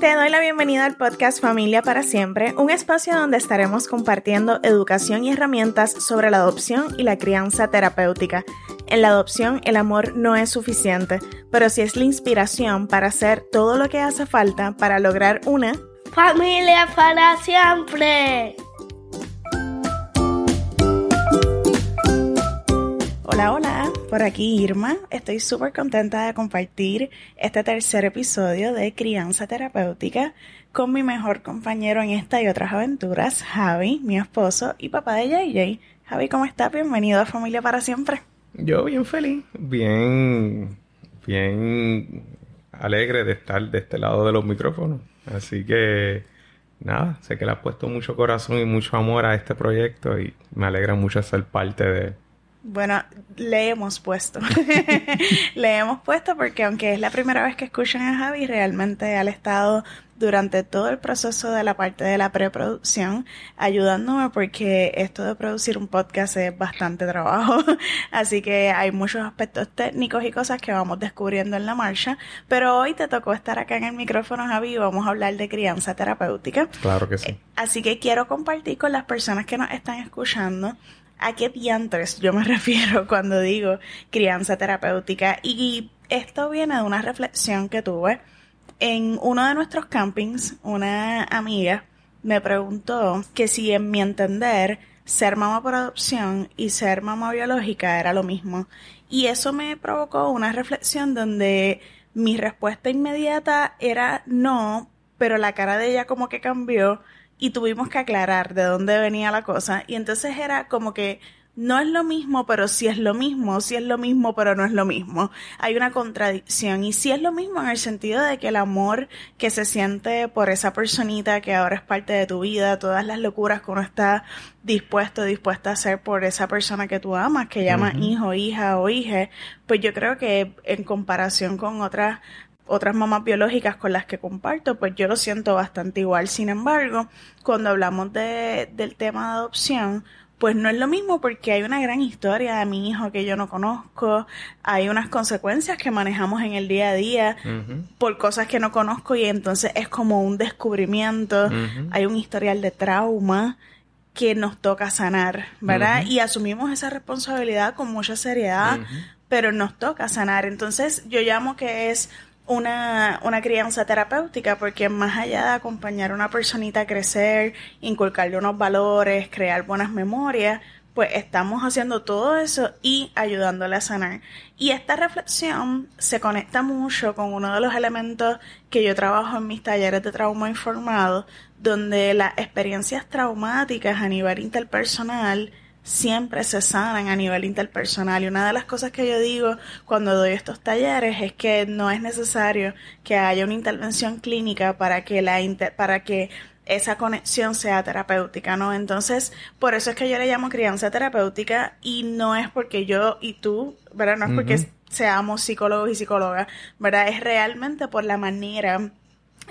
Te doy la bienvenida al podcast Familia para Siempre, un espacio donde estaremos compartiendo educación y herramientas sobre la adopción y la crianza terapéutica. En la adopción el amor no es suficiente, pero sí es la inspiración para hacer todo lo que hace falta para lograr una familia para siempre. Hola, hola, por aquí Irma. Estoy súper contenta de compartir este tercer episodio de Crianza Terapéutica con mi mejor compañero en esta y otras aventuras, Javi, mi esposo y papá de JJ. Javi, ¿cómo estás? Bienvenido a Familia para Siempre. Yo bien feliz, bien, bien alegre de estar de este lado de los micrófonos. Así que nada, sé que le has puesto mucho corazón y mucho amor a este proyecto y me alegra mucho ser parte de, bueno, le hemos puesto. le hemos puesto porque aunque es la primera vez que escuchan a Javi, realmente ha estado durante todo el proceso de la parte de la preproducción ayudándome porque esto de producir un podcast es bastante trabajo. Así que hay muchos aspectos técnicos y cosas que vamos descubriendo en la marcha. Pero hoy te tocó estar acá en el micrófono, Javi, y vamos a hablar de crianza terapéutica. Claro que sí. Así que quiero compartir con las personas que nos están escuchando a qué diantres yo me refiero cuando digo crianza terapéutica. Y esto viene de una reflexión que tuve en uno de nuestros campings. Una amiga me preguntó que si en mi entender ser mamá por adopción y ser mamá biológica era lo mismo. Y eso me provocó una reflexión donde mi respuesta inmediata era no, pero la cara de ella como que cambió y tuvimos que aclarar de dónde venía la cosa y entonces era como que no es lo mismo, pero sí es lo mismo, sí es lo mismo, pero no es lo mismo. Hay una contradicción y sí es lo mismo en el sentido de que el amor que se siente por esa personita que ahora es parte de tu vida, todas las locuras que uno está dispuesto, dispuesta a hacer por esa persona que tú amas, que llama hijo, hija o hija, pues yo creo que en comparación con otras otras mamás biológicas con las que comparto, pues yo lo siento bastante igual. Sin embargo, cuando hablamos de, del tema de adopción, pues no es lo mismo porque hay una gran historia de mi hijo que yo no conozco, hay unas consecuencias que manejamos en el día a día por cosas que no conozco y entonces es como un descubrimiento, hay un historial de trauma que nos toca sanar, ¿verdad? Y asumimos esa responsabilidad con mucha seriedad, pero nos toca sanar. Entonces yo llamo que es una, una crianza terapéutica porque más allá de acompañar a una personita a crecer, inculcarle unos valores, crear buenas memorias, pues estamos haciendo todo eso y ayudándole a sanar. Y esta reflexión se conecta mucho con uno de los elementos que yo trabajo en mis talleres de trauma informado, donde las experiencias traumáticas a nivel interpersonal siempre se sanan a nivel interpersonal. Y una de las cosas que yo digo cuando doy estos talleres es que no es necesario que haya una intervención clínica para que la para que esa conexión sea terapéutica, ¿no? Entonces, por eso es que yo le llamo crianza terapéutica y no es porque yo y tú, ¿verdad? No es porque seamos psicólogos y psicólogas, ¿verdad? Es realmente por la manera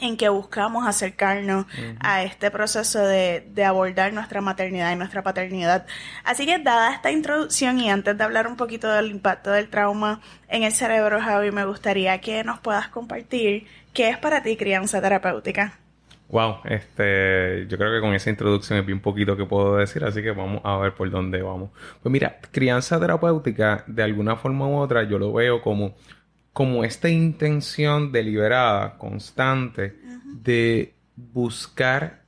en que buscamos acercarnos a este proceso de, de, abordar nuestra maternidad y nuestra paternidad. Así que dada esta introducción y antes de hablar un poquito del impacto del trauma en el cerebro, Javi, me gustaría que nos puedas compartir qué es para ti crianza terapéutica. Wow, este, yo creo que con esa introducción es bien poquito que puedo decir, así que vamos a ver por dónde vamos. Pues mira, crianza terapéutica, de alguna forma u otra, yo lo veo como como esta intención deliberada, constante, de buscar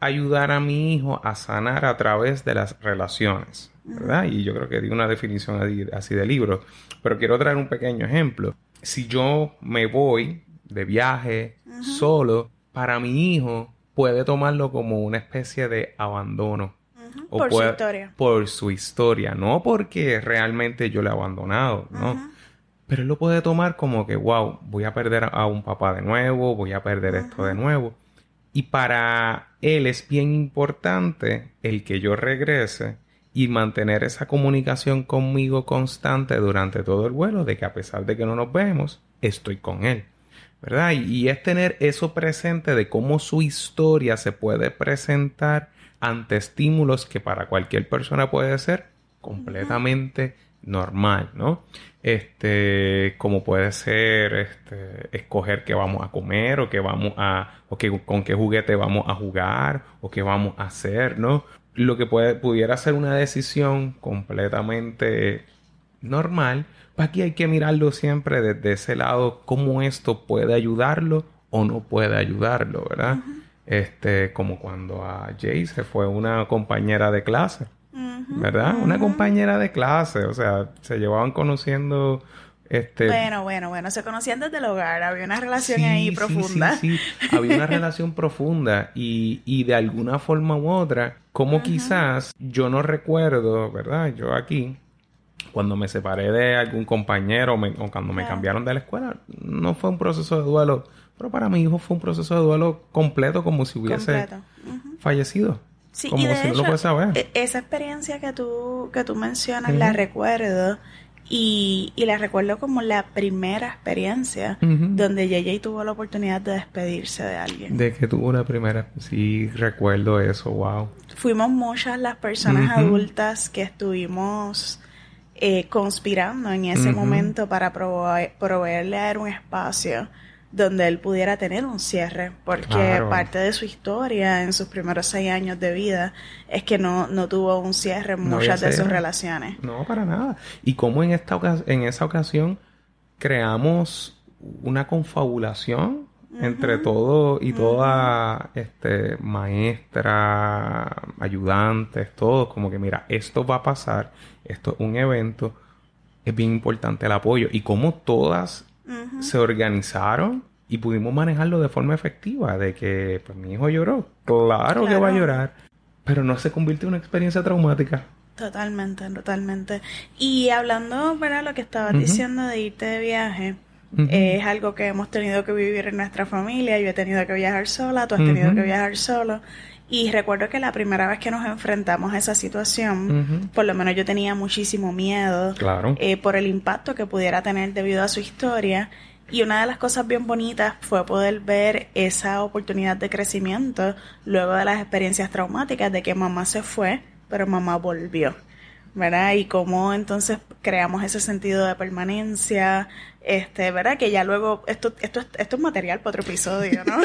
ayudar a mi hijo a sanar a través de las relaciones, ¿verdad? Y yo creo que di una definición así de libro, pero quiero traer un pequeño ejemplo. Si yo me voy de viaje solo, para mi hijo puede tomarlo como una especie de abandono. por su historia. Por su historia, no porque realmente yo le he abandonado, ¿no? Pero él lo puede tomar como que, wow, voy a perder a un papá de nuevo, voy a perder esto de nuevo. Y para él es bien importante el que yo regrese y mantener esa comunicación conmigo constante durante todo el vuelo, de que a pesar de que no nos vemos, estoy con él. ¿Verdad? Y, y es tener eso presente de cómo su historia se puede presentar ante estímulos que para cualquier persona puede ser completamente normal, ¿no? Este, como puede ser, este, escoger qué vamos a comer o qué vamos a, o qué, con qué juguete vamos a jugar o qué vamos a hacer, ¿no? Lo que puede, pudiera ser una decisión completamente normal, pues aquí hay que mirarlo siempre desde ese lado, cómo esto puede ayudarlo o no puede ayudarlo, ¿verdad? Este, como cuando a Jay se fue una compañera de clase, ¿verdad? Una compañera de clase, o sea, se llevaban conociendo este... Bueno, bueno, bueno, se conocían desde el hogar, había una relación ahí profunda. Sí, sí, había una relación profunda y, y de alguna forma u otra, como quizás yo no recuerdo, ¿verdad? Yo aquí, cuando me separé de algún compañero o cuando me cambiaron de la escuela, no fue un proceso de duelo, pero para mi hijo fue un proceso de duelo completo, como si hubiese fallecido. Sí, como y de si hecho, no lo saber. E-, esa experiencia que tú, que tú mencionas, la recuerdo y, y, la recuerdo como la primera experiencia donde JJ tuvo la oportunidad de despedirse de alguien. De que tuvo una primera, sí, recuerdo eso, wow. Fuimos muchas las personas adultas que estuvimos eh, conspirando en ese momento para proveerle a él un espacio donde él pudiera tener un cierre, porque parte de su historia en sus primeros seis años de vida es que no, no tuvo un cierre en muchas de sus relaciones. No, para nada. Y como en, esta en esa ocasión creamos una confabulación entre todo y toda este maestra, ayudantes, todos, como que mira, esto va a pasar, esto es un evento, es bien importante el apoyo. Y como todas se organizaron y pudimos manejarlo de forma efectiva, de que pues mi hijo lloró, claro, que va a llorar, pero no se convierte en una experiencia traumática. Totalmente, totalmente. Y hablando, ¿verdad? Lo que estabas diciendo de irte de viaje, es algo que hemos tenido que vivir en nuestra familia. Yo he tenido que viajar sola, tú has tenido que viajar solo. Y recuerdo que la primera vez que nos enfrentamos a esa situación, por lo menos yo tenía muchísimo miedo eh, por el impacto que pudiera tener debido a su historia. Y una de las cosas bien bonitas fue poder ver esa oportunidad de crecimiento luego de las experiencias traumáticas de que mamá se fue, pero mamá volvió. ¿Verdad? Y cómo entonces creamos ese sentido de permanencia, este, ¿verdad? Que ya luego, esto, esto, esto es material para otro episodio, ¿no?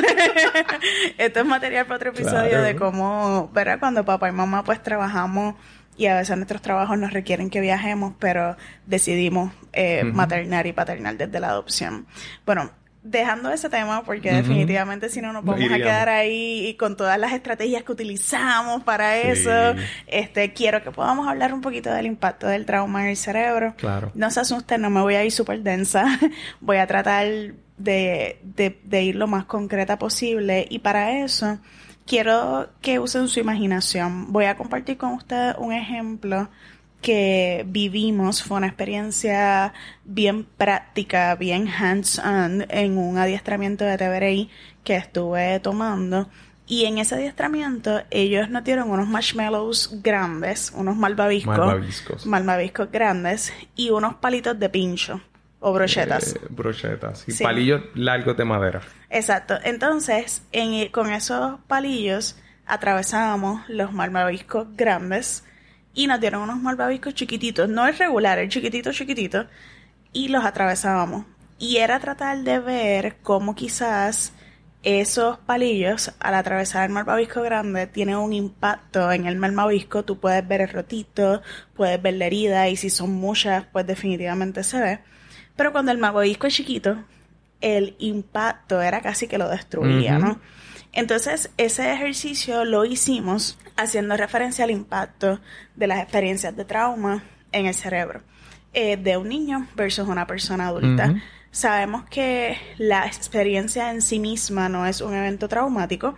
esto es material para otro episodio de cómo, ¿verdad? Cuando papá y mamá pues trabajamos y a veces nuestros trabajos nos requieren que viajemos, pero decidimos eh, maternar y paternar desde la adopción. Bueno, dejando ese tema, porque definitivamente si no nos vamos a quedar ahí y con todas las estrategias que utilizamos para eso, este, quiero que podamos hablar un poquito del impacto del trauma en el cerebro. Claro. No se asusten, no me voy a ir súper densa, voy a tratar de, de, de ir lo más concreta posible y para eso quiero que usen su imaginación. Voy a compartir con ustedes un ejemplo que vivimos fue una experiencia bien práctica, bien hands-on en un adiestramiento de TBRI que estuve tomando. Y en ese adiestramiento ellos nos dieron unos marshmallows grandes, unos malvaviscos, malvaviscos, malvaviscos grandes y unos palitos de pincho o brochetas. Eh, brochetas, y palillos largos de madera. Exacto. Entonces, en, con esos palillos atravesábamos los malvaviscos grandes y nos dieron unos malvaviscos chiquititos, no es regular, el chiquitito, chiquitito, y los atravesábamos. Y era tratar de ver cómo quizás esos palillos, al atravesar el malvavisco grande, tienen un impacto en el malvavisco. Tú puedes ver el rotito, puedes ver la herida, y si son muchas, pues definitivamente se ve. Pero cuando el malvavisco es chiquito, el impacto era casi que lo destruía, ¿no? Entonces, ese ejercicio lo hicimos haciendo referencia al impacto de las experiencias de trauma en el cerebro eh, de un niño versus una persona adulta. Sabemos que la experiencia en sí misma no es un evento traumático,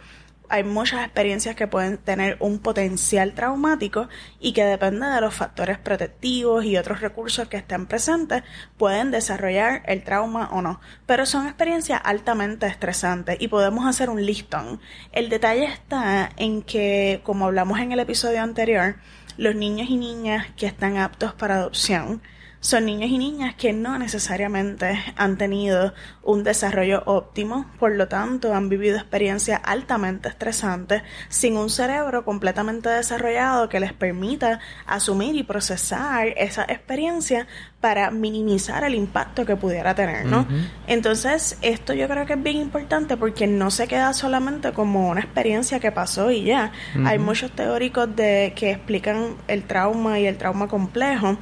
hay muchas experiencias que pueden tener un potencial traumático y que depende de los factores protectivos y otros recursos que estén presentes, pueden desarrollar el trauma o no. Pero son experiencias altamente estresantes y podemos hacer un listón. El detalle está en que, como hablamos en el episodio anterior, los niños y niñas que están aptos para adopción son niños y niñas que no necesariamente han tenido un desarrollo óptimo, por lo tanto han vivido experiencias altamente estresantes sin un cerebro completamente desarrollado que les permita asumir y procesar esa experiencia para minimizar el impacto que pudiera tener, ¿no? Entonces, esto yo creo que es bien importante porque no se queda solamente como una experiencia que pasó y ya. Hay muchos teóricos de que explican el trauma y el trauma complejo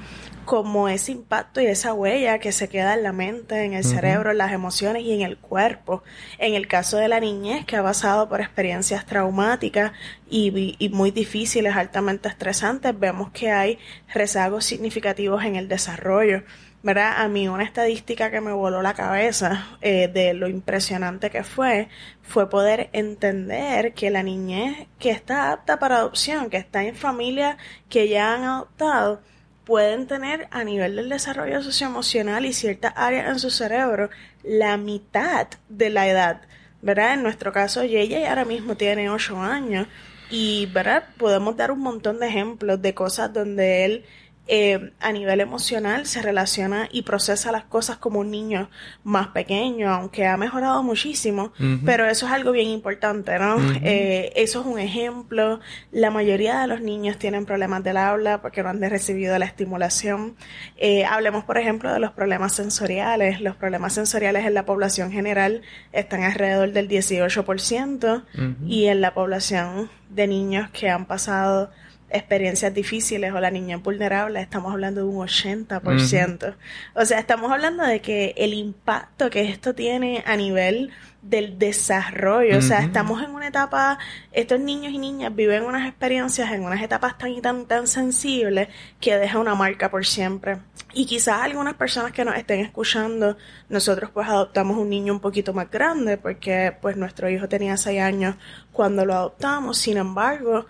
como ese impacto y esa huella que se queda en la mente, en el cerebro, en las emociones y en el cuerpo. En el caso de la niñez, que ha pasado por experiencias traumáticas y, y muy difíciles, altamente estresantes, vemos que hay rezagos significativos en el desarrollo. ¿verdad? A mí una estadística que me voló la cabeza eh, de lo impresionante que fue, fue poder entender que la niñez que está apta para adopción, que está en familias que ya han adoptado, pueden tener a nivel del desarrollo socioemocional y ciertas áreas en su cerebro la mitad de la edad, ¿verdad? En nuestro caso, Yeye ahora mismo tiene 8 años y, ¿verdad? Podemos dar un montón de ejemplos de cosas donde él eh, a nivel emocional se relaciona y procesa las cosas como un niño más pequeño, aunque ha mejorado muchísimo, pero eso es algo bien importante, ¿no? Eh, eso es un ejemplo. La mayoría de los niños tienen problemas del habla porque no han recibido la estimulación. Eh, hablemos, por ejemplo, de los problemas sensoriales. Los problemas sensoriales en la población general están alrededor del 18% y en la población de niños que han pasado experiencias difíciles o la niña vulnerable, estamos hablando de un 80%. O sea, estamos hablando de que el impacto que esto tiene a nivel del desarrollo, o sea, estamos en una etapa, estos niños y niñas viven unas experiencias en unas etapas tan y tan, tan sensibles que deja una marca por siempre. Y quizás algunas personas que nos estén escuchando, nosotros pues adoptamos un niño un poquito más grande porque pues nuestro hijo tenía 6 años cuando lo adoptamos, sin embargo,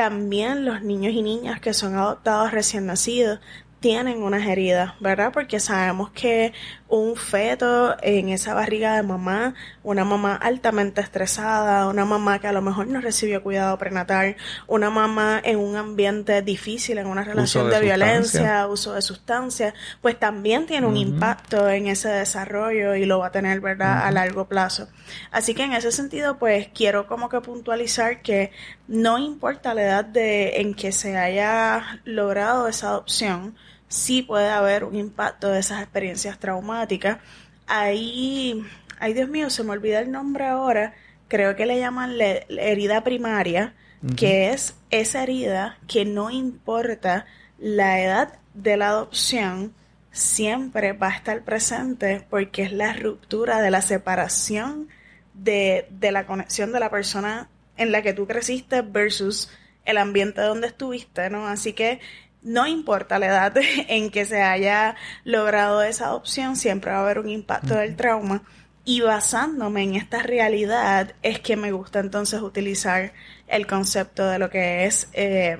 también los niños y niñas que son adoptados recién nacidos tienen unas heridas, ¿verdad? Porque sabemos que un feto en esa barriga de mamá, una mamá altamente estresada, una mamá que a lo mejor no recibió cuidado prenatal, una mamá en un ambiente difícil, en una relación de, violencia, uso de sustancias, pues también tiene un impacto en ese desarrollo y lo va a tener, ¿verdad?, a largo plazo. Así que en ese sentido, pues quiero como que puntualizar que no importa la edad de en que se haya logrado esa adopción, sí puede haber un impacto de esas experiencias traumáticas. Ahí, ay Dios mío, se me olvida el nombre ahora, creo que le llaman la herida primaria, que es esa herida que no importa la edad de la adopción, siempre va a estar presente porque es la ruptura de la separación de, de la conexión de la persona en la que tú creciste versus el ambiente donde estuviste, ¿no? Así que no importa la edad en que se haya logrado esa adopción, siempre va a haber un impacto del trauma. Y basándome en esta realidad es que me gusta entonces utilizar el concepto de lo que es eh,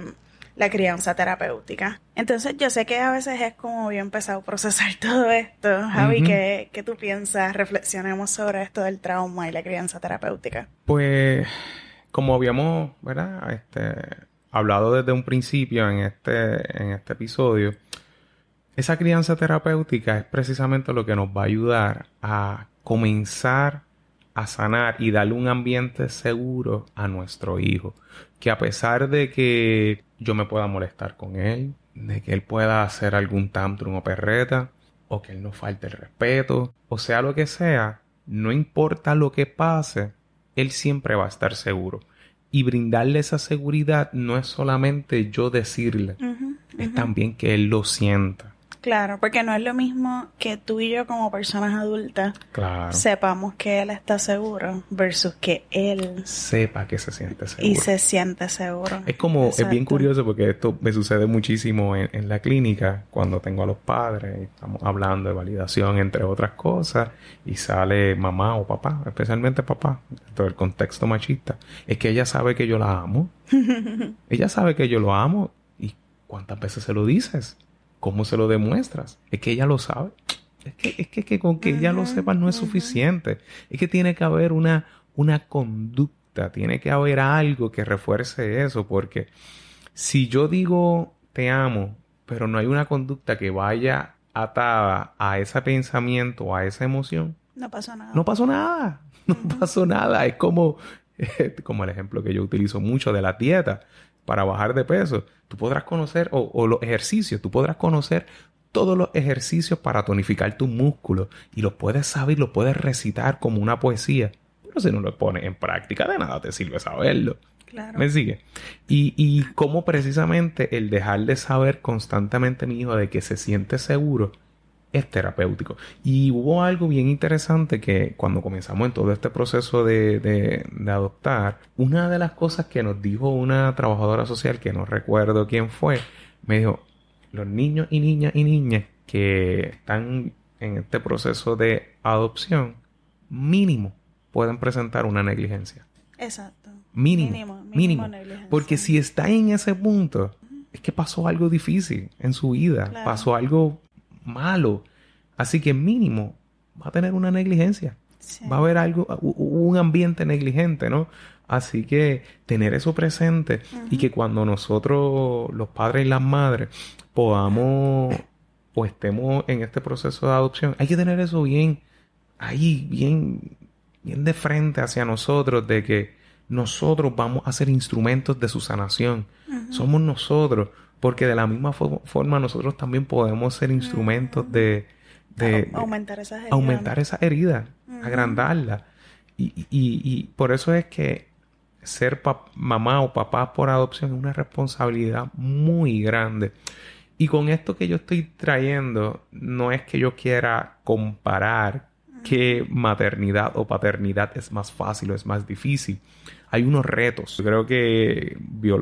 la crianza terapéutica. Entonces yo sé que a veces es como bien pesado procesar todo esto. Javi, ¿qué, ¿qué, tú piensas? Reflexionemos sobre esto del trauma y la crianza terapéutica. Pues como habíamos, ¿verdad? Este, hablado desde un principio en este, en este episodio, esa crianza terapéutica es precisamente lo que nos va a ayudar a comenzar a sanar y darle un ambiente seguro a nuestro hijo. Que a pesar de que yo me pueda molestar con él, de que él pueda hacer algún tantrum o perreta, o que él no falte el respeto, o sea lo que sea, no importa lo que pase, él siempre va a estar seguro. Y brindarle esa seguridad no es solamente yo decirle, es también que él lo sienta. Claro, porque no es lo mismo que tú y yo como personas adultas sepamos que él está seguro versus que él sepa que se siente seguro. Y se siente seguro. Es como, es bien curioso porque esto me sucede muchísimo en, la clínica cuando tengo a los padres y estamos hablando de validación entre otras cosas y sale mamá o papá, especialmente papá, todo el contexto machista, es que ella sabe que yo la amo. ella sabe que yo lo amo y cuántas veces se lo dices. ¿Cómo se lo demuestras? Es que ella lo sabe. Es que, es que, con que ella lo sepa no es suficiente. Es que tiene que haber una, una conducta, tiene que haber algo que refuerce eso, porque si yo digo te amo, pero no hay una conducta que vaya atada a ese pensamiento, a esa emoción, No pasó nada. no pasó nada. No pasó nada. Es como, como el ejemplo que yo utilizo mucho de la dieta para bajar de peso. Tú podrás conocer, o, o los ejercicios, tú podrás conocer todos los ejercicios para tonificar tus músculos y los puedes saber, los puedes recitar como una poesía. Pero si no lo pones en práctica, de nada te sirve saberlo. Claro. ¿Me sigue? Y, y cómo precisamente el dejar de saber constantemente mi hijo de que se siente seguro es terapéutico. Y hubo algo bien interesante que cuando comenzamos en todo este proceso de, de- de adoptar, una de las cosas que nos dijo una trabajadora social, que no recuerdo quién fue, me dijo, los niños y niñas y niñas que están en este proceso de adopción, mínimo pueden presentar una negligencia. Exacto. Mínimo. Mínimo, Mínimo. Porque si está en ese punto, es que pasó algo difícil en su vida. Claro. Pasó algo malo. Así que mínimo va a tener una negligencia. Sí. Va a haber algo, un ambiente negligente, ¿no? Así que tener eso presente y que cuando nosotros, los padres y las madres, podamos o estemos en este proceso de adopción, hay que tener eso bien ahí, bien, bien de frente hacia nosotros, de que nosotros vamos a ser instrumentos de su sanación. Somos nosotros, porque de la misma fo- forma nosotros también podemos ser instrumentos de, de, Au- aumentar esas heridas. aumentar esa herida, Ujú. agrandarla. Y, y- y- y por eso es que ser mamá o papá por adopción es una responsabilidad muy grande. Y con esto que yo estoy trayendo, no es que yo quiera comparar qué maternidad o paternidad es más fácil o es más difícil. Hay unos retos. Yo creo que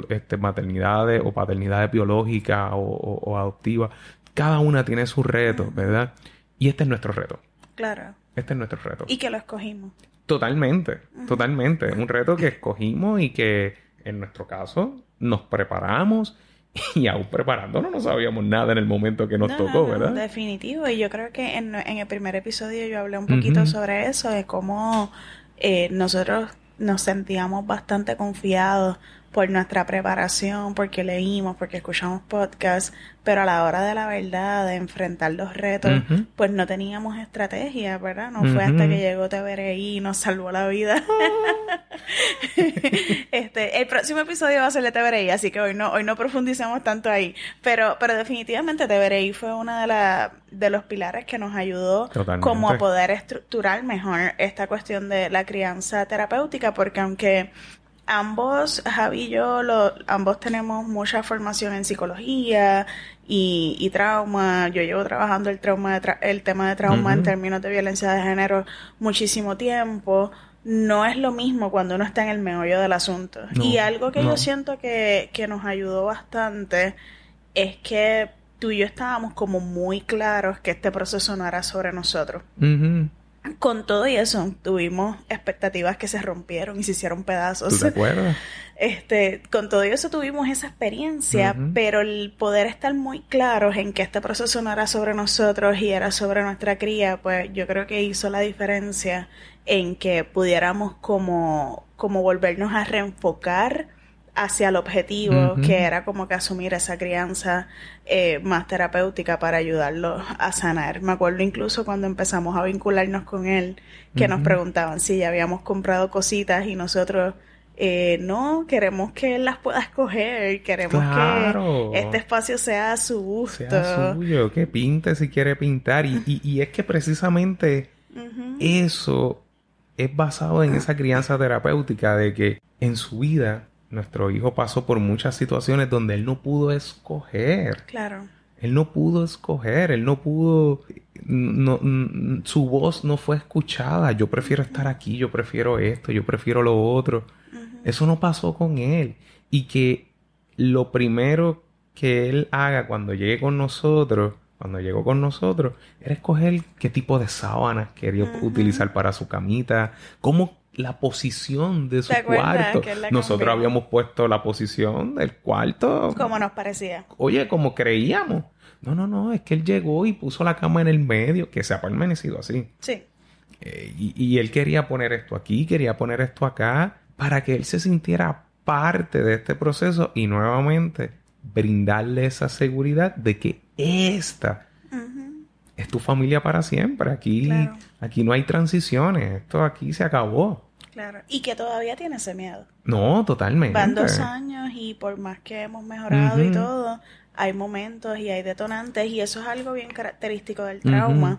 este, maternidades o paternidades biológicas o, o- o adoptivas, cada una tiene sus retos, ¿verdad? Y este es nuestro reto. Claro. Este es nuestro reto. Y que lo escogimos. Totalmente, totalmente. Un reto que escogimos y que en nuestro caso nos preparamos y aún preparándonos no sabíamos nada en el momento que nos No, tocó, no, no, ¿verdad? Definitivo. Y yo creo que en, en el primer episodio yo hablé un poquito sobre eso, de cómo eh, nosotros nos sentíamos bastante confiados por nuestra preparación, porque leímos, porque escuchamos podcasts, pero a la hora de la verdad, de enfrentar los retos, pues no teníamos estrategia, ¿verdad? No fue hasta que llegó TVRI y nos salvó la vida. este, el próximo episodio va a ser de TVRI, así que hoy no, hoy no profundicemos tanto ahí. Pero, pero definitivamente TVRI fue uno de, de los pilares que nos ayudó Totalmente. como a poder estructurar mejor esta cuestión de la crianza terapéutica, porque aunque ambos, Javi y yo, lo- ambos tenemos mucha formación en psicología y, y trauma. Yo llevo trabajando el trauma, de tra- el tema de trauma en términos de violencia de género muchísimo tiempo. No es lo mismo cuando uno está en el meollo del asunto. No, y algo que no. yo siento que, que nos ayudó bastante es que tú y yo estábamos como muy claros que este proceso no era sobre nosotros. Ujú. Con todo y eso, tuvimos expectativas que se rompieron y se hicieron pedazos. ¿Tú te acuerdas? Este, con todo eso tuvimos esa experiencia, pero el poder estar muy claros en que este proceso no era sobre nosotros y era sobre nuestra cría, pues yo creo que hizo la diferencia en que pudiéramos como, como volvernos a reenfocar hacia el objetivo, que era como que asumir esa crianza eh, más terapéutica para ayudarlos a sanar. Me acuerdo incluso cuando empezamos a vincularnos con él, que nos preguntaban si ya habíamos comprado cositas y nosotros eh, no, queremos que él las pueda escoger, queremos Claro. que este espacio sea a su gusto. Sea suyo, que pinte si quiere pintar. Y, y- y es que precisamente eso es basado en esa crianza terapéutica de que en su vida nuestro hijo pasó por muchas situaciones donde él no pudo escoger. Claro, Él no pudo escoger, él no pudo, no, su voz no fue escuchada. Yo prefiero estar aquí, yo prefiero esto, yo prefiero lo otro. Eso no pasó con él. Y que lo primero que él haga cuando llegue con nosotros, cuando llegó con nosotros, era escoger qué tipo de sábanas quería utilizar para su camita, cómo la posición de su ¿Te acuerdas cuarto. Nosotros cambió? habíamos puesto la posición del cuarto como nos parecía. oye, como creíamos. No, no, no, es que él llegó y puso la cama en el medio, que se ha permanecido así. Sí, Eh, y, y él quería poner esto aquí, quería poner esto acá, para que él se sintiera parte de este proceso y nuevamente brindarle esa seguridad de que esta es tu familia para siempre. Aquí, Claro. aquí no hay transiciones. Esto aquí se acabó. Claro. Y que todavía tiene ese miedo. No, totalmente. Van dos años y por más que hemos mejorado y todo, hay momentos y hay detonantes y eso es algo bien característico del trauma.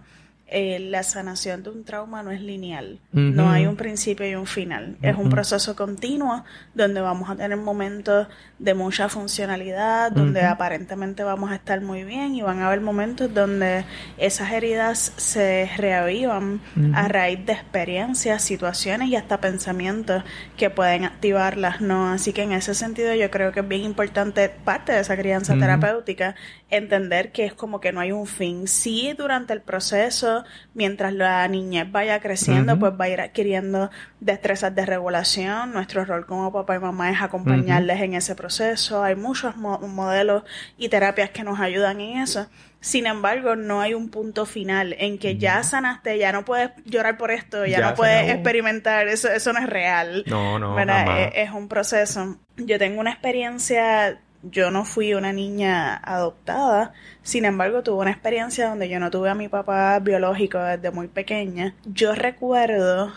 Eh, la sanación de un trauma no es lineal, no hay un principio y un final, es un proceso continuo donde vamos a tener momentos de mucha funcionalidad, donde aparentemente vamos a estar muy bien y van a haber momentos donde esas heridas se reavivan a raíz de experiencias, situaciones y hasta pensamientos que pueden activarlas, ¿no? Así que en ese sentido yo creo que es bien importante parte de esa crianza terapéutica entender que es como que no hay un fin. Sí, durante el proceso, mientras la niñez vaya creciendo, pues va a ir adquiriendo destrezas de regulación. Nuestro rol como papá y mamá es acompañarles en ese proceso. Hay muchos mo- modelos y terapias que nos ayudan en eso. Sin embargo, no hay un punto final en que ya sanaste, ya no puedes llorar por esto, ya, Ya no puedes experimentar, eso, eso no es real. No, no. Es, es un proceso. Yo tengo una experiencia, yo no fui una niña adoptada, sin embargo tuve una experiencia donde yo no tuve a mi papá biológico desde muy pequeña. Yo recuerdo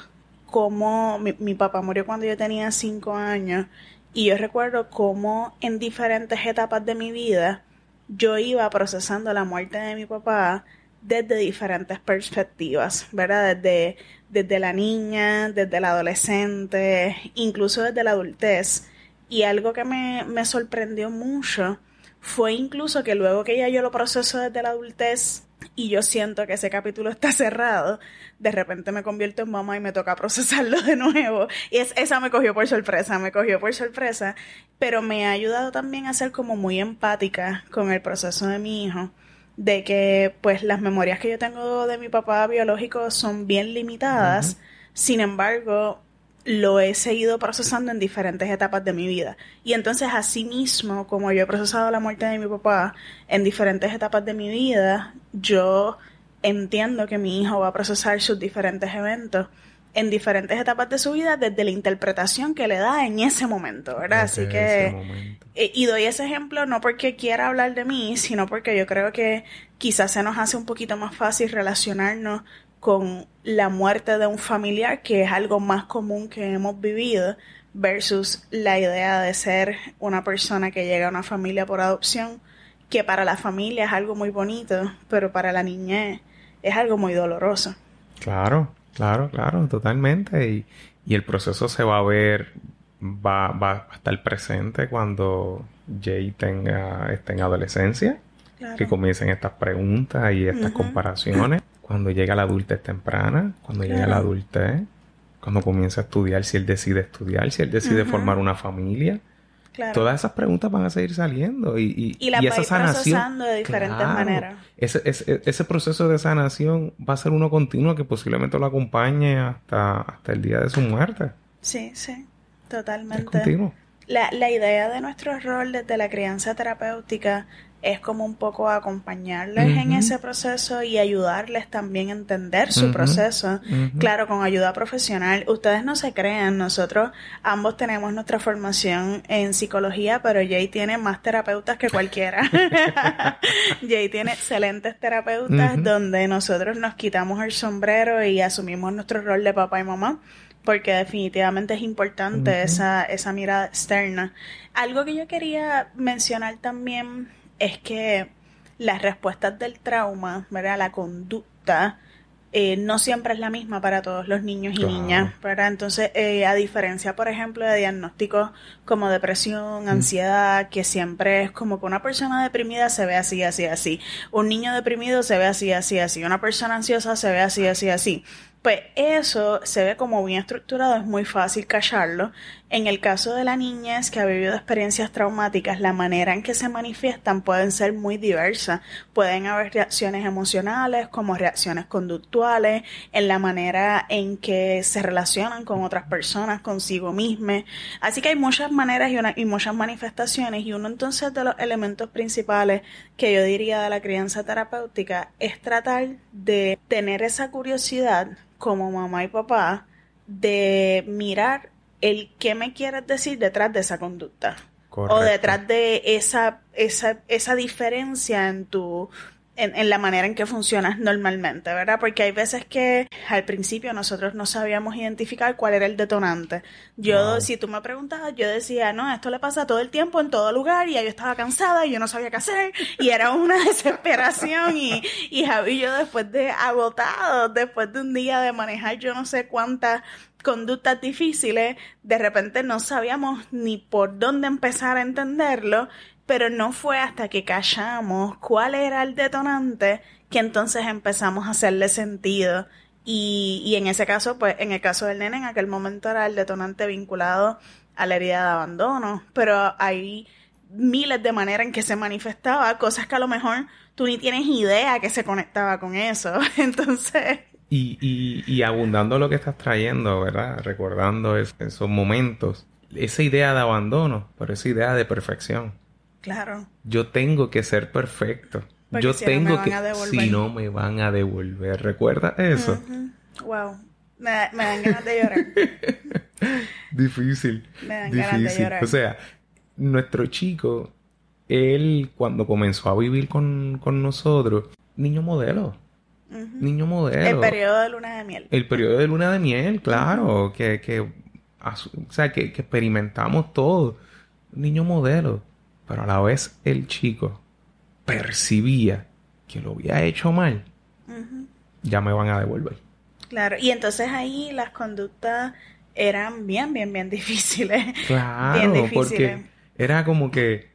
cómo mi, mi papá murió cuando yo tenía cinco años y yo recuerdo cómo en diferentes etapas de mi vida yo iba procesando la muerte de mi papá desde diferentes perspectivas, ¿verdad? Desde, desde la niña, desde la adolescente, incluso desde la adultez. Y algo que me, me sorprendió mucho fue incluso que luego que ya yo lo proceso desde la adultez y yo siento que ese capítulo está cerrado, de repente me convierto en mamá y me toca procesarlo de nuevo. Y es, esa me cogió por sorpresa, me cogió por sorpresa, pero me ha ayudado también a ser como muy empática con el proceso de mi hijo, de que pues las memorias que yo tengo de mi papá biológico son bien limitadas, sin embargo, lo he seguido procesando en diferentes etapas de mi vida. Y entonces, así mismo, como yo he procesado la muerte de mi papá en diferentes etapas de mi vida, yo entiendo que mi hijo va a procesar sus diferentes eventos en diferentes etapas de su vida desde la interpretación que le da en ese momento, ¿verdad? Así que... Eh, Y doy ese ejemplo no porque quiera hablar de mí, sino porque yo creo que quizás se nos hace un poquito más fácil relacionarnos con la muerte de un familiar, que es algo más común que hemos vivido, versus la idea de ser una persona que llega a una familia por adopción, que para la familia es algo muy bonito, pero para la niñez es algo muy doloroso. Claro, claro, claro, totalmente. Y, y el proceso se va a ver, va, va a estar presente cuando Jay tenga, esté en adolescencia, Claro. que comiencen estas preguntas y estas comparaciones. Cuando llega la adultez temprana, cuando llega la adultez, cuando comienza a estudiar, si él decide estudiar, si él decide formar una familia. Claro. Todas esas preguntas van a seguir saliendo y, y, y la y esa sanación. procesando de diferentes Claro. maneras. Ese, ese, ese proceso de sanación va a ser uno continuo que posiblemente lo acompañe hasta, hasta el día de su muerte. Sí, sí, Es totalmente. continuo. La, la idea de nuestro rol desde la crianza terapéutica es como un poco acompañarles en ese proceso y ayudarles también a entender su proceso. Claro, con ayuda profesional. Ustedes no se crean, nosotros ambos tenemos nuestra formación en psicología, pero Jay tiene más terapeutas que cualquiera. Jay tiene excelentes terapeutas donde nosotros nos quitamos el sombrero y asumimos nuestro rol de papá y mamá porque definitivamente es importante esa, esa mirada externa. Algo que yo quería mencionar también es que las respuestas del trauma, ¿verdad? La conducta eh, no siempre es la misma para todos los niños y Claro. niñas, ¿verdad? Entonces, eh, a diferencia, por ejemplo, de diagnósticos como depresión, ansiedad, que siempre es como que una persona deprimida se ve así, así, así. Un niño deprimido se ve así, así, así. Una persona ansiosa se ve así, así, así. Pues eso se ve como bien estructurado, es muy fácil callarlo. En el caso de la niñez que ha vivido experiencias traumáticas, la manera en que se manifiestan pueden ser muy diversas. Pueden haber reacciones emocionales como reacciones conductuales, en la manera en que se relacionan con otras personas, consigo mismas. Así que hay muchas maneras y, y muchas manifestaciones y uno entonces de los elementos principales que yo diría de la crianza terapéutica es tratar de tener esa curiosidad como mamá y papá de mirar el qué me quieres decir detrás de esa conducta o Correcto. detrás de esa, esa, esa diferencia en tu en, la manera en que funcionas normalmente, ¿verdad? Porque hay veces que al principio nosotros no sabíamos identificar cuál era el detonante. Yo, si tú me preguntabas, yo decía, no, esto le pasa todo el tiempo, en todo lugar, y yo estaba cansada y yo no sabía qué hacer, y era una desesperación, y, y Javi y yo después de agotados, después de un día de manejar yo no sé cuántas conductas difíciles, de repente no sabíamos ni por dónde empezar a entenderlo pero no fue hasta que callamos cuál era el detonante que entonces empezamos a hacerle sentido. Y, y en ese caso, pues en el caso del nene, en aquel momento era el detonante vinculado a la herida de abandono, pero hay miles de maneras en que se manifestaba, cosas que a lo mejor tú ni tienes idea que se conectaba con eso. Entonces... Y, y, y abundando lo que estás trayendo, ¿verdad? Recordando esos momentos, esa idea de abandono, pero esa idea de perfección. Claro. Yo tengo que ser perfecto. yo tengo que si no me van a devolver. ¿Recuerda eso? Wow. Me, dan ganas de llorar. difícil. Me dan ganas de llorar. O sea, nuestro chico, él cuando comenzó a vivir con, nosotros, niño modelo. Niño modelo. El periodo de luna de miel. El periodo de luna de miel, claro. que, que, o sea, que, que experimentamos todo. Niño modelo pero a la vez el chico percibía que lo había hecho mal, ya me van a devolver. Claro, y entonces ahí las conductas eran bien, bien, bien difíciles. Claro, porque era como que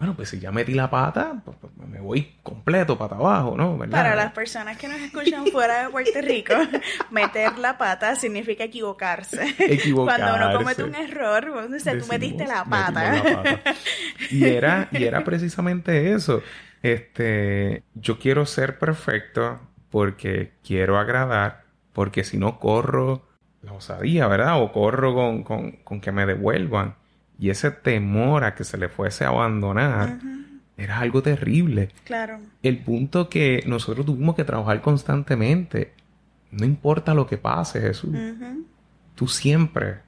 bueno, pues si ya metí la pata, pues, pues, me voy completo para abajo, ¿no? Para las personas que nos escuchan fuera de Puerto Rico, meter la pata significa equivocarse. Equivocarse. Cuando uno comete un error, dice, tú metiste la pata. Y era, y era precisamente eso. Este, yo quiero ser perfecto porque quiero agradar, porque si no corro la osadía, ¿verdad? O corro con, con, con que me devuelvan. Y ese temor a que se le fuese a abandonar era algo terrible. Claro. El punto que nosotros tuvimos que trabajar constantemente. No importa lo que pase, Jesús. Tú siempre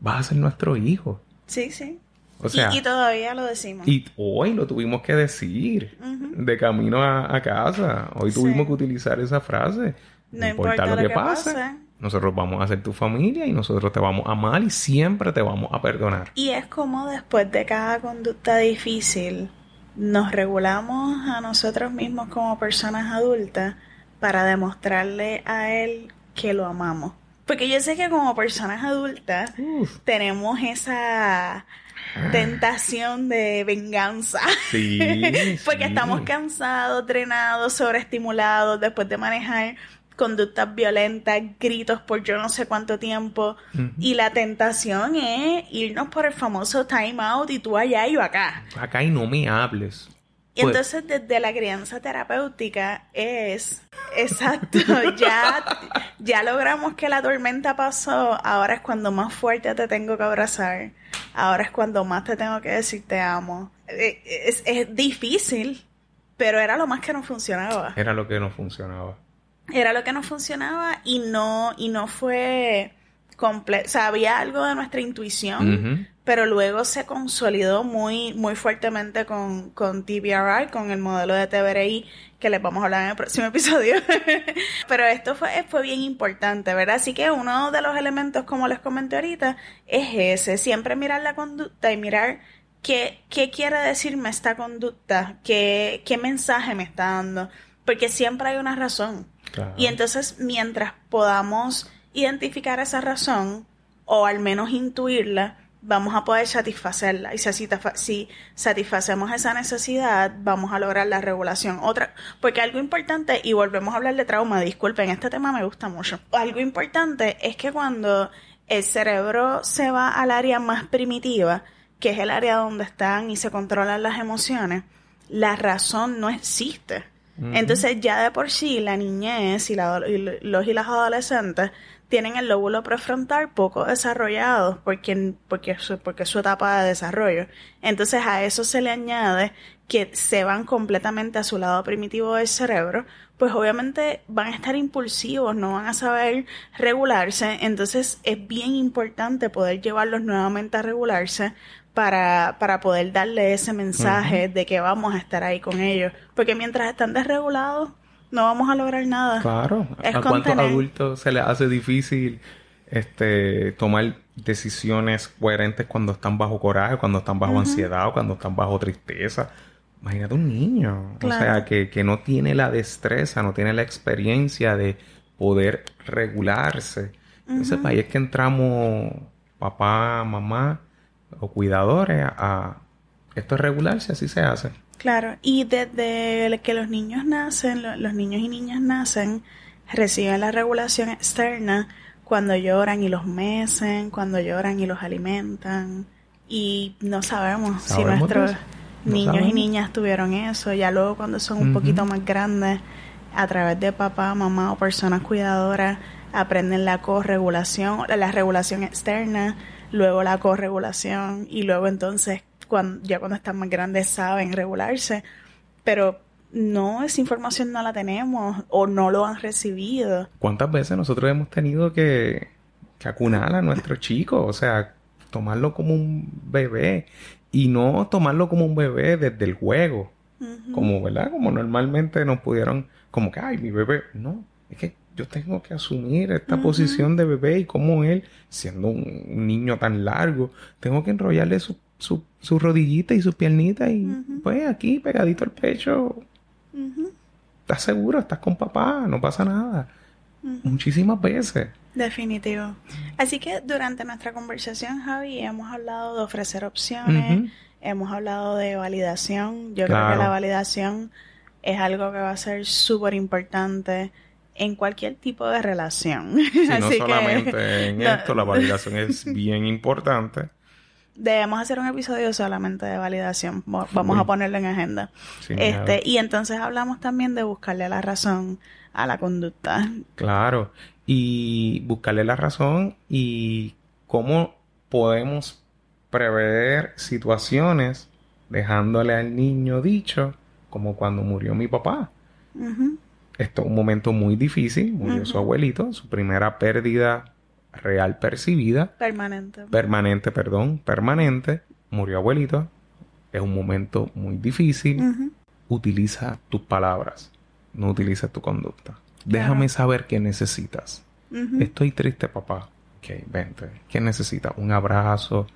vas a ser nuestro hijo. Sí, sí. O sea, y, todavía lo decimos. Y hoy lo tuvimos que decir de camino a, casa. Hoy tuvimos que utilizar esa frase. No, importa, lo, que, pase nosotros vamos a ser tu familia y nosotros te vamos a amar y siempre te vamos a perdonar. Y es como después de cada conducta difícil nos regulamos a nosotros mismos como personas adultas para demostrarle a él que lo amamos. Porque yo sé que como personas adultas tenemos esa tentación de venganza. Sí, Porque estamos cansados, drenados, sobreestimulados después de manejar conductas violentas, gritos por yo no sé cuánto tiempo. Y la tentación es irnos por el famoso time out y tú allá y yo acá. Acá y no me hables. Y pues entonces desde la crianza terapéutica es, exacto, ya, ya logramos que la tormenta pasó, ahora es cuando más fuerte te tengo que abrazar, ahora es cuando más te tengo que decir te amo. Eh, es, es difícil, pero era lo más que no funcionaba. Era lo que no funcionaba era lo que no funcionaba y no, y no fue completo. O sea, había algo de nuestra intuición, pero luego se consolidó muy, muy fuertemente con, con TBRI, con el modelo de TBRI, que les vamos a hablar en el próximo episodio. pero esto fue, fue bien importante, ¿verdad? Así que uno de los elementos, como les comenté ahorita, es ese, siempre mirar la conducta y mirar qué, qué quiere decirme esta conducta, qué, qué mensaje me está dando, porque siempre hay una razón. Y entonces, mientras podamos identificar esa razón, o al menos intuirla, vamos a poder satisfacerla. Y si, satisfacemos esa necesidad, vamos a lograr la regulación. Otra, porque algo importante, y volvemos a hablar de trauma, disculpen, este tema me gusta mucho. Algo importante es que cuando el cerebro se va al área más primitiva, que es el área donde están y se controlan las emociones, la razón no existe. Entonces ya de por sí la niñez y, los y las adolescentes tienen el lóbulo prefrontal poco desarrollado porque, porque, porque es su etapa de desarrollo. Entonces a eso se le añade que se van completamente a su lado primitivo del cerebro, pues obviamente van a estar impulsivos, no van a saber regularse, entonces es bien importante poder llevarlos nuevamente a regularse para, para poder darle ese mensaje de que vamos a estar ahí con ellos. Porque mientras están desregulados, no vamos a lograr nada. Claro. ¿A cuántos adultos se les hace difícil este tomar decisiones coherentes cuando están bajo coraje, cuando están bajo ansiedad o cuando están bajo tristeza? Imagínate un niño, o sea, que, que no tiene la destreza, no tiene la experiencia de poder regularse. Entonces, ahí es que entramos papá, mamá o cuidadores a... Esto es regularse, así se hace. Claro, y desde que los niños nacen, los niños y niñas nacen, reciben la regulación externa cuando lloran y los mecen, cuando lloran y los alimentan. Y no sabemos, si nuestros niños y niñas tuvieron eso. Ya luego cuando son un poquito más grandes, a través de papá, mamá o personas cuidadoras, aprenden la corregulación, la regulación externa, luego la corregulación y luego entonces cuando, ya cuando están más grandes saben regularse, pero no, esa información no la tenemos o no lo han recibido. ¿Cuántas veces nosotros hemos tenido que, que acunar a nuestro chico? O sea, tomarlo como un bebé y no tomarlo como un bebé desde el juego. Como, ¿verdad? Como normalmente nos pudieron, como que, ay, mi bebé. No, es que yo tengo que asumir esta posición de bebé y como él, siendo un, niño tan largo, tengo que enrollarle su, su, su rodillita y su piernita y pues aquí pegadito al pecho. ¿Estás seguro? ¿Estás con papá? No pasa nada. Muchísimas veces. Definitivo. Así que durante nuestra conversación, Javi, hemos hablado de ofrecer opciones, hemos hablado de validación. Yo creo que la validación es algo que va a ser súper importante en cualquier tipo de relación. Sí, no solamente en esto, la validación es bien importante. Debemos hacer un episodio solamente de validación. Vamos a ponerlo en agenda. este, y entonces hablamos también de buscarle la razón a la conducta. Claro. Y buscarle la razón y cómo podemos prever situaciones dejándole al niño dicho como cuando murió mi papá. Esto es un momento muy difícil. Murió su abuelito, su primera pérdida real percibida. Permanente. Permanente, perdón, permanente. Murió abuelito. Es un momento muy difícil. Utiliza tus palabras, no utilices tu conducta. Déjame saber qué necesitas. Estoy triste, papá. Ok, vente. ¿Qué necesitas? Un abrazo.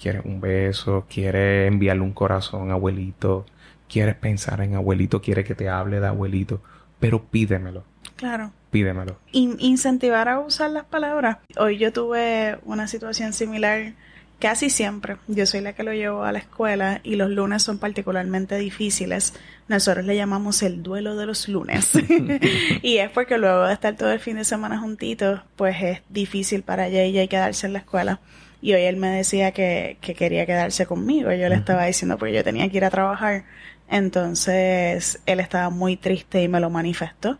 ¿Quieres un beso? ¿Quieres enviarle un corazón, abuelito? ¿Quieres pensar en abuelito? ¿Quieres que te hable de abuelito? Pero pídemelo. Claro. Pídemelo. incentivar a usar las palabras. Hoy yo tuve una situación similar casi siempre. Yo soy la que lo llevo a la escuela y los lunes son particularmente difíciles. Nosotros le llamamos el duelo de los lunes. y es porque luego de estar todo el fin de semana juntitos, pues es difícil para ella quedarse en la escuela. Y hoy él me decía que, que quería quedarse conmigo. Yo le estaba diciendo porque yo tenía que ir a trabajar. Entonces él estaba muy triste y me lo manifestó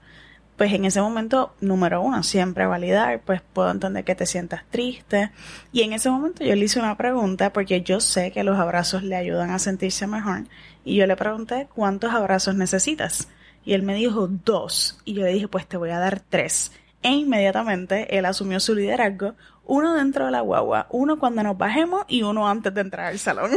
pues en ese momento, número uno, siempre validar, pues puedo entender que te sientas triste. Y en ese momento yo le hice una pregunta porque yo sé que los abrazos le ayudan a sentirse mejor. Y yo le pregunté, ¿cuántos abrazos necesitas? Y él me dijo, dos. Y yo le dije, pues te voy a dar tres. E inmediatamente él asumió su liderazgo, uno dentro de la guagua, uno cuando nos bajemos y uno antes de entrar al salón.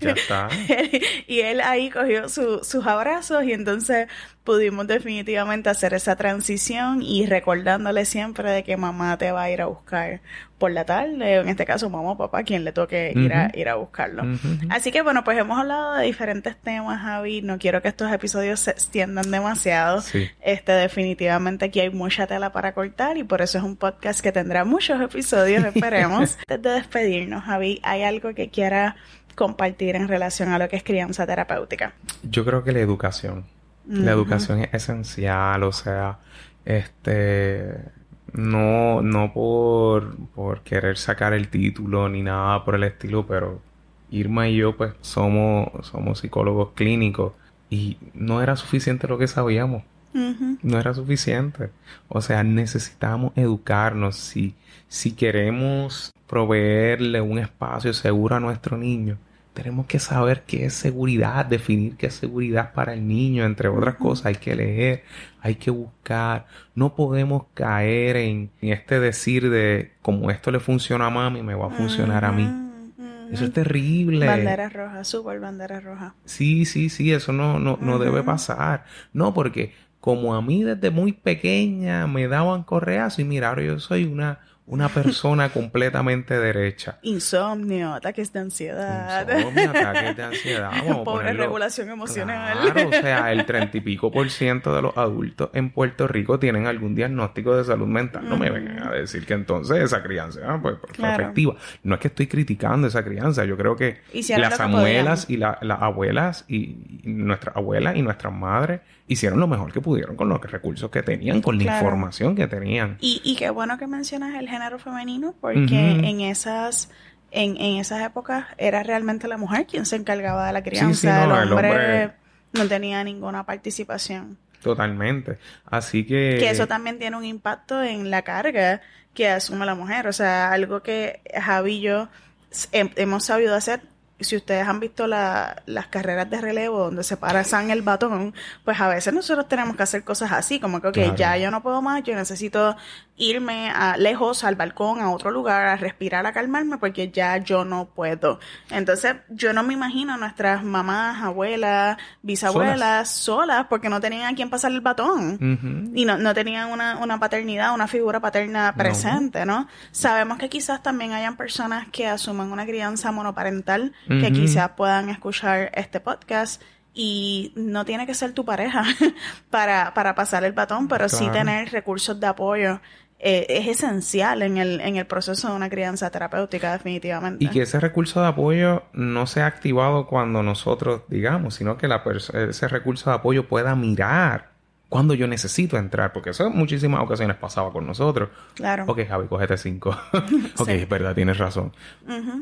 Ya está. y él ahí cogió sus abrazos y entonces pudimos definitivamente hacer esa transición y recordándole siempre de que mamá te va a ir a buscar por la tarde, en este caso mamá o papá, quien le toque ir, a, ir a buscarlo. Así que bueno, pues hemos hablado de diferentes temas, Javi, no quiero que estos episodios se extiendan demasiado. Este, definitivamente aquí hay mucha tela para cortar y por eso es un podcast que tendrá muchos episodios, esperemos. Antes de despedirnos, Javi, ¿hay algo que quiera compartir en relación a lo que es crianza terapéutica? Yo creo que la educación. La educación es esencial, o sea, este no, no por, por querer sacar el título ni nada por el estilo, pero Irma y yo pues somos, somos psicólogos clínicos y no era suficiente lo que sabíamos. No era suficiente. O sea, necesitamos educarnos. Si, si queremos proveerle un espacio seguro a nuestro niño, tenemos que saber qué es seguridad, definir qué es seguridad para el niño, entre otras cosas. Hay que leer, hay que buscar. No podemos caer en, este decir de como esto le funciona a mami, me va a funcionar a mí. Eso es terrible. Bandera roja, super bandera roja. Sí, sí, sí, eso no, no, no debe pasar. No, porque como a mí desde muy pequeña me daban correazo y mira, ahora yo soy una una persona completamente derecha. Insomnio, ataques de ansiedad. Insomnio, ataques de ansiedad. Pobre regulación emocional. Claro, o sea, el treinta y pico por ciento de los adultos en Puerto Rico tienen algún diagnóstico de salud mental. No me vengan a decir que entonces esa crianza ah, pues, pues, fue efectiva. No es que estoy criticando esa crianza. Yo creo que las abuelas y las abuelas y nuestras abuelas y nuestras madres hicieron lo mejor que pudieron con los recursos que tenían, con la información que tenían. Y, y qué bueno que mencionas el género femenino, porque en esas en, en esas épocas era realmente la mujer quien se encargaba de la crianza. el, hombre no tenía ninguna participación. Totalmente. Así que... Que eso también tiene un impacto en la carga que asume la mujer. O sea, algo que Javi y yo hemos sabido hacer si ustedes han visto la, las carreras de relevo donde se paran el batón, pues a veces nosotros tenemos que hacer cosas así, como que, ok, ya yo no puedo más, yo necesito irme a lejos, al balcón, a otro lugar, a respirar, a calmarme, porque ya yo no puedo. Entonces, yo no me imagino a nuestras mamás, abuelas, bisabuelas solas, porque no tenían a quién pasar el batón. Y no, no tenían una, una paternidad, una figura paterna presente, ¿no? Sabemos que quizás también hayan personas que asuman una crianza monoparental que quizás puedan escuchar este podcast y no tiene que ser tu pareja para, para pasar el batón, pero sí tener recursos de apoyo eh, es esencial en el, en el proceso de una crianza terapéutica definitivamente. Y que ese recurso de apoyo no sea activado cuando nosotros digamos, sino que la ese recurso de apoyo pueda mirar cuando yo necesito entrar, porque eso en muchísimas ocasiones pasaba con nosotros. Claro. Ok, Javi, cógete cinco. ok, es verdad, tienes razón.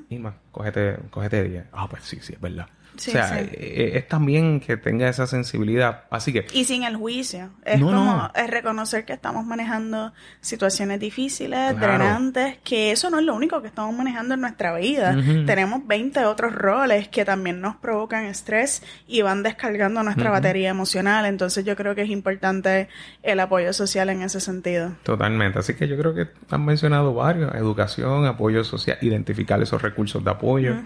Y más, cógete, cógete diez. Ah, pues sí, sí, es verdad o sea, eh, es también que tenga esa sensibilidad. Así que... Y sin el juicio. Es como es reconocer que estamos manejando situaciones difíciles, drenantes, que eso no es lo único que estamos manejando en nuestra vida. Tenemos 20 otros roles que también nos provocan estrés y van descargando nuestra batería emocional. Entonces yo creo que es importante el apoyo social en ese sentido. Totalmente. Así que yo creo que han mencionado varios. Educación, apoyo social, identificar esos recursos de apoyo.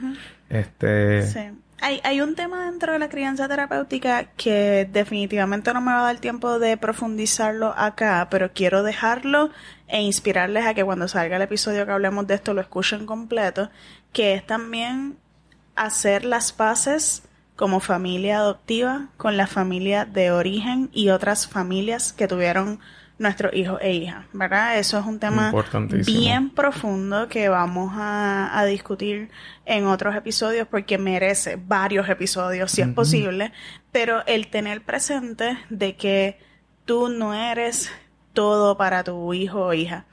Este... Sí. Hay, hay un tema dentro de la crianza terapéutica que definitivamente no me va a dar tiempo de profundizarlo acá, pero quiero dejarlo e inspirarles a que cuando salga el episodio que hablemos de esto lo escuchen completo, que es también hacer las paces como familia adoptiva con la familia de origen y otras familias que tuvieron nuestros hijos e hijas, ¿verdad? Eso es un tema bien profundo que vamos a, discutir en otros episodios porque merece varios episodios si es posible, pero el tener presente de que tú no eres todo para tu hijo o hija,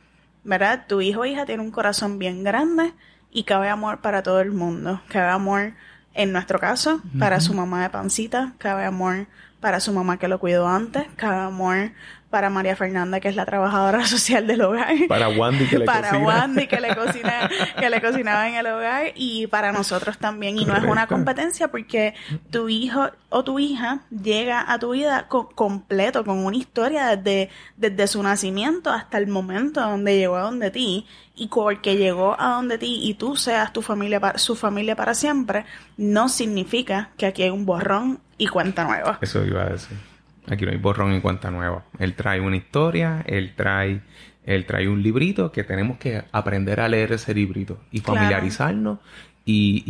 ¿verdad? Tu hijo o hija tiene un corazón bien grande y cabe amor para todo el mundo, cabe amor en nuestro caso, para su mamá de pancita, cabe amor para su mamá que lo cuidó antes, cabe amor para María Fernanda, que es la trabajadora social del hogar. Para Wandy, que le Para Wandy, que le, cocina, que le cocinaba en el hogar. Y para nosotros también. Y no es una competencia porque tu hijo o tu hija llega a tu vida completo, con una historia desde, desde su nacimiento hasta el momento donde llegó a donde ti. Y porque llegó a donde ti y tú seas tu familia, su familia para siempre, no significa que aquí hay un borrón y cuenta nueva. Eso iba a decir. Aquí no hay borrón en cuenta nueva. Él trae una historia, él trae, él trae un librito que tenemos que aprender a leer ese librito y familiarizarnos y,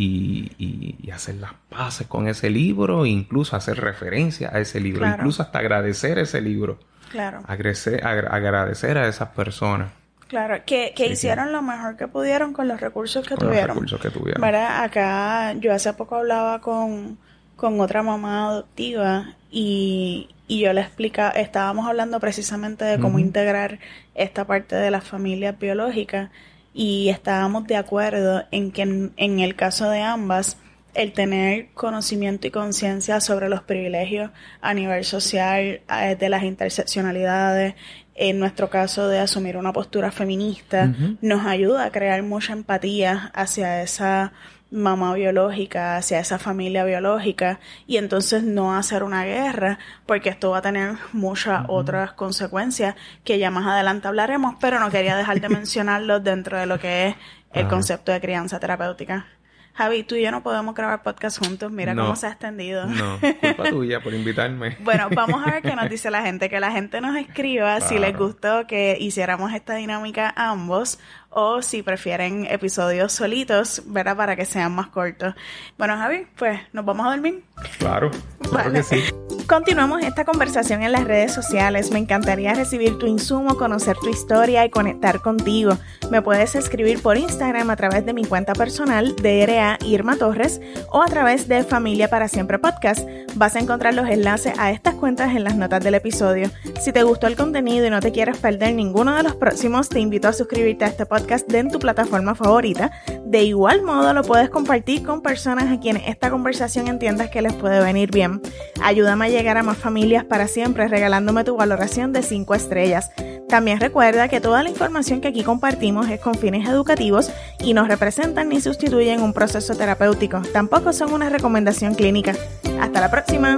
y, y, hacer las paces con ese libro, incluso hacer referencia a ese libro, incluso hasta agradecer ese libro. Claro. Agradecer, agradecer a esas personas. Claro, que, que hicieron lo mejor que pudieron con los recursos que tuvieron. Los recursos que tuvieron. Acá yo hace poco hablaba con, con otra mamá adoptiva y, y yo le explicaba, estábamos hablando precisamente de cómo integrar esta parte de las familias biológicas y estábamos de acuerdo en que en, el caso de ambas, el tener conocimiento y conciencia sobre los privilegios a nivel social, de las interseccionalidades, en nuestro caso de asumir una postura feminista, nos ayuda a crear mucha empatía hacia esa mamá biológica, hacia esa familia biológica y entonces no hacer una guerra porque esto va a tener muchas otras consecuencias que ya más adelante hablaremos, pero no quería dejar de mencionarlo dentro de lo que es el concepto de crianza terapéutica. Javi, tú y yo no podemos grabar podcast juntos. Mira No. cómo se ha extendido. No, culpa tuya por invitarme. Bueno, vamos a ver qué nos dice la gente. Que la gente nos escriba si les gustó que hiciéramos esta dinámica ambos o si prefieren episodios solitos, ¿verdad? Para que sean más cortos. Bueno, Javi, pues nos vamos a dormir. Claro, claro Vale. que sí. Continuamos esta conversación en las redes sociales. Me encantaría recibir tu insumo, conocer tu historia y conectar contigo. Me puedes escribir por Instagram a través de mi cuenta personal, DRA Irma Torres, o a través de Familia para Siempre Podcast. Vas a encontrar los enlaces a estas cuentas en las notas del episodio. Si te gustó el contenido y no te quieres perder ninguno de los próximos, te invito a suscribirte a este podcast en tu plataforma favorita. De igual modo, lo puedes compartir con personas a quienes esta conversación entiendas que les puede venir bien. Ayúdame a llegar a más familias para siempre regalándome tu valoración de 5 estrellas. También recuerda que toda la información que aquí compartimos es con fines educativos y no representan ni sustituyen un proceso terapéutico. Tampoco son una recomendación clínica. Hasta la próxima.